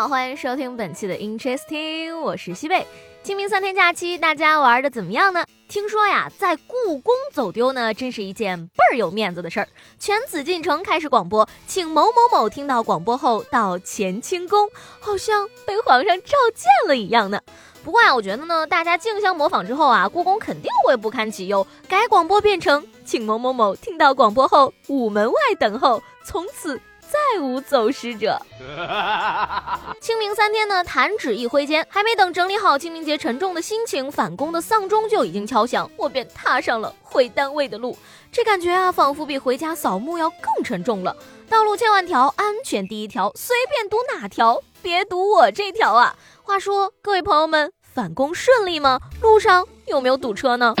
好，欢迎收听本期的 Interesting，我是西贝。清明三天假期，大家玩的怎么样呢？听说呀，在故宫走丢呢，真是一件倍儿有面子的事儿。全紫禁城开始广播，请某某某听到广播后到乾清宫，好像被皇上召见了一样呢。不过呀，我觉得呢，大家竞相模仿之后啊，故宫肯定会不堪其忧，改广播变成请某某某听到广播后午门外等候，从此。再无走失者。清明三天呢，弹指一挥间，还没等整理好清明节沉重的心情，返工的丧钟就已经敲响，我便踏上了回单位的路。这感觉啊，仿佛比回家扫墓要更沉重了。道路千万条，安全第一条，随便堵哪条，别堵我这条啊！话说，各位朋友们，返工顺利吗？路上有没有堵车呢？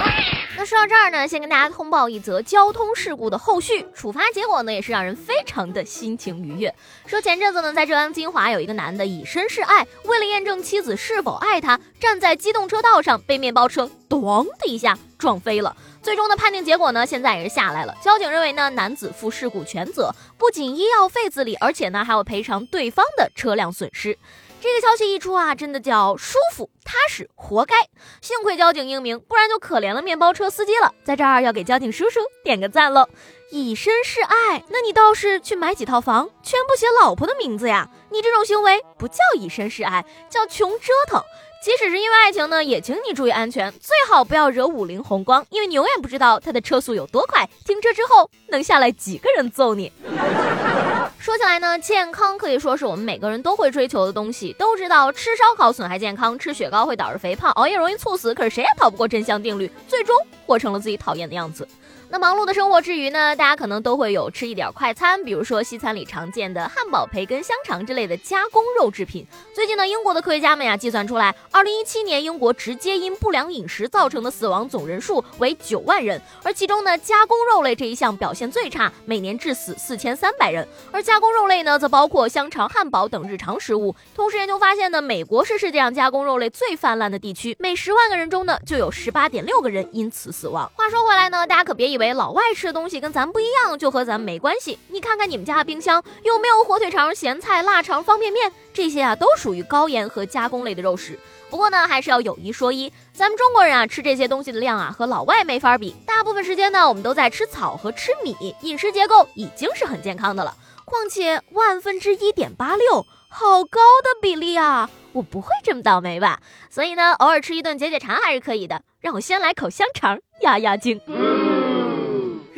那说到这儿呢，先跟大家通报一则交通事故的后续，处罚结果呢也是让人非常的心情愉悦。说前阵子呢，在浙江金华有一个男的以身试爱，为了验证妻子是否爱他，站在机动车道上被面包车咚的一下撞飞了。最终的判定结果呢，现在也是下来了。交警认为呢，男子负事故全责，不仅医药费自理，而且呢还要赔偿对方的车辆损失。这个消息一出啊，真的叫舒服踏实，活该！幸亏交警英明，不然就可怜了面包车司机了。在这儿要给交警叔叔点个赞喽！以身示爱，那你倒是去买几套房，全部写老婆的名字呀！你这种行为不叫以身示爱，叫穷折腾。即使是因为爱情呢，也请你注意安全，最好不要惹五菱宏光，因为你永远不知道它的车速有多快，停车之后能下来几个人揍你。说起来呢，健康可以说是我们每个人都会追求的东西。都知道吃烧烤损害健康，吃雪糕会导致肥胖，熬夜容易猝死。可是谁也逃不过真相定律，最终活成了自己讨厌的样子。那忙碌的生活之余呢，大家可能都会有吃一点快餐，比如说西餐里常见的汉堡、培根、香肠之类的加工肉制品。最近呢，英国的科学家们呀计算出来，二零一七年英国直接因不良饮食造成的死亡总人数为九万人，而其中呢，加工肉类这一项表现最差，每年致死四千三百人。而加工肉类呢，则包括香肠、汉堡等日常食物。同时研究发现呢，美国是世界上加工肉类最泛滥的地区，每十万个人中呢，就有十八点六个人因此死亡。话说回来呢，大家可别以为老外吃的东西跟咱不一样，就和咱没关系。你看看你们家的冰箱有没有火腿肠、咸菜、腊肠、方便面这些啊，都属于高盐和加工类的肉食。不过呢，还是要有一说一，咱们中国人啊吃这些东西的量啊和老外没法比。大部分时间呢，我们都在吃草和吃米，饮食结构已经是很健康的了。况且万分之一点八六，好高的比例啊！我不会这么倒霉吧？所以呢，偶尔吃一顿解解馋还是可以的。让我先来口香肠压压惊。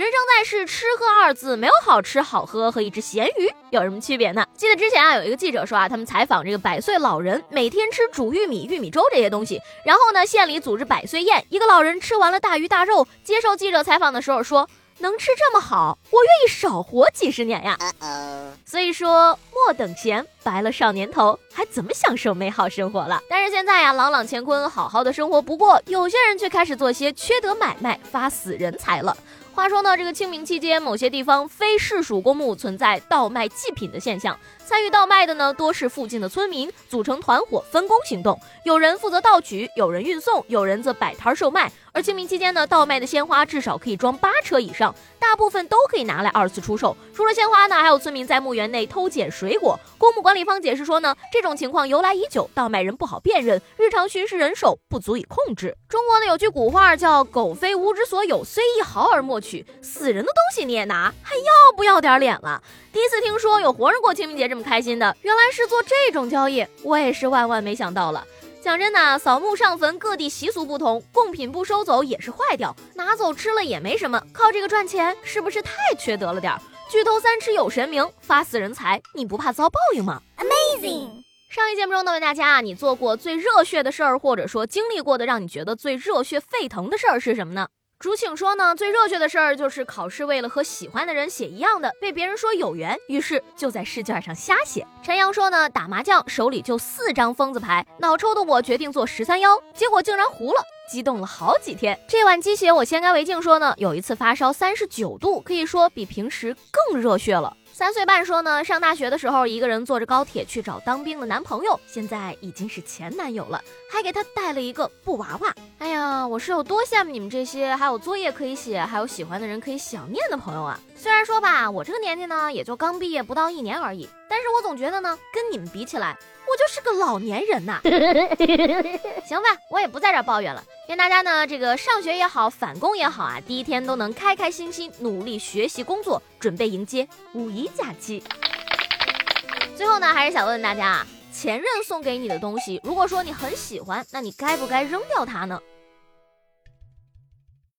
人生在世，吃喝二字没有好吃好喝和一只咸鱼有什么区别呢？记得之前啊，有一个记者说啊，他们采访这个百岁老人，每天吃煮玉米、玉米粥这些东西。然后呢，县里组织百岁宴，一个老人吃完了大鱼大肉，接受记者采访的时候说：“能吃这么好，我愿意少活几十年呀。”所以说，莫等闲，白了少年头，还怎么享受美好生活了？但是现在呀，朗朗乾坤，好好的生活不过，有些人却开始做些缺德买卖，发死人财了。话说呢，这个清明期间，某些地方非市属公墓存在倒卖祭品的现象。参与倒卖的呢，多是附近的村民，组成团伙分工行动，有人负责盗取，有人运送，有人则摆摊售卖。而清明期间呢，倒卖的鲜花至少可以装八车以上，大部分都可以拿来二次出售。除了鲜花呢，还有村民在墓园内偷捡水果。公墓管理方解释说呢，这种情况由来已久，倒卖人不好辨认，日常巡视人手不足以控制。中国呢有句古话叫“狗非吾之所有，虽一毫而莫取”，死人的东西你也拿，还要不要点脸了？第一次听说有活人过清明节这么开心的，原来是做这种交易，我也是万万没想到了。讲真的，扫墓上坟各地习俗不同，贡品不收走也是坏掉，拿走吃了也没什么，靠这个赚钱是不是太缺德了点儿？举头三尺有神明，发死人财，你不怕遭报应吗？Amazing！上一节目中呢，问大家啊，你做过最热血的事儿，或者说经历过的让你觉得最热血沸腾的事儿是什么呢？竹庆说呢，最热血的事儿就是考试为了和喜欢的人写一样的，被别人说有缘，于是就在试卷上瞎写。陈阳说呢，打麻将手里就四张疯子牌，脑抽的我决定做十三幺，结果竟然糊了。激动了好几天。这碗鸡血，我先干为敬说呢，有一次发烧三十九度，可以说比平时更热血了。三岁半说呢，上大学的时候一个人坐着高铁去找当兵的男朋友，现在已经是前男友了，还给他带了一个布娃娃。哎呀，我是有多羡慕你们这些还有作业可以写，还有喜欢的人可以想念的朋友啊！虽然说吧，我这个年纪呢，也就刚毕业不到一年而已，但是我总觉得呢，跟你们比起来，我就是个老年人呐。行吧，我也不在这抱怨了。愿大家呢，这个上学也好，返工也好啊，第一天都能开开心心，努力学习工作，准备迎接五一假期。最后呢，还是想问问大家啊，前任送给你的东西，如果说你很喜欢，那你该不该扔掉它呢？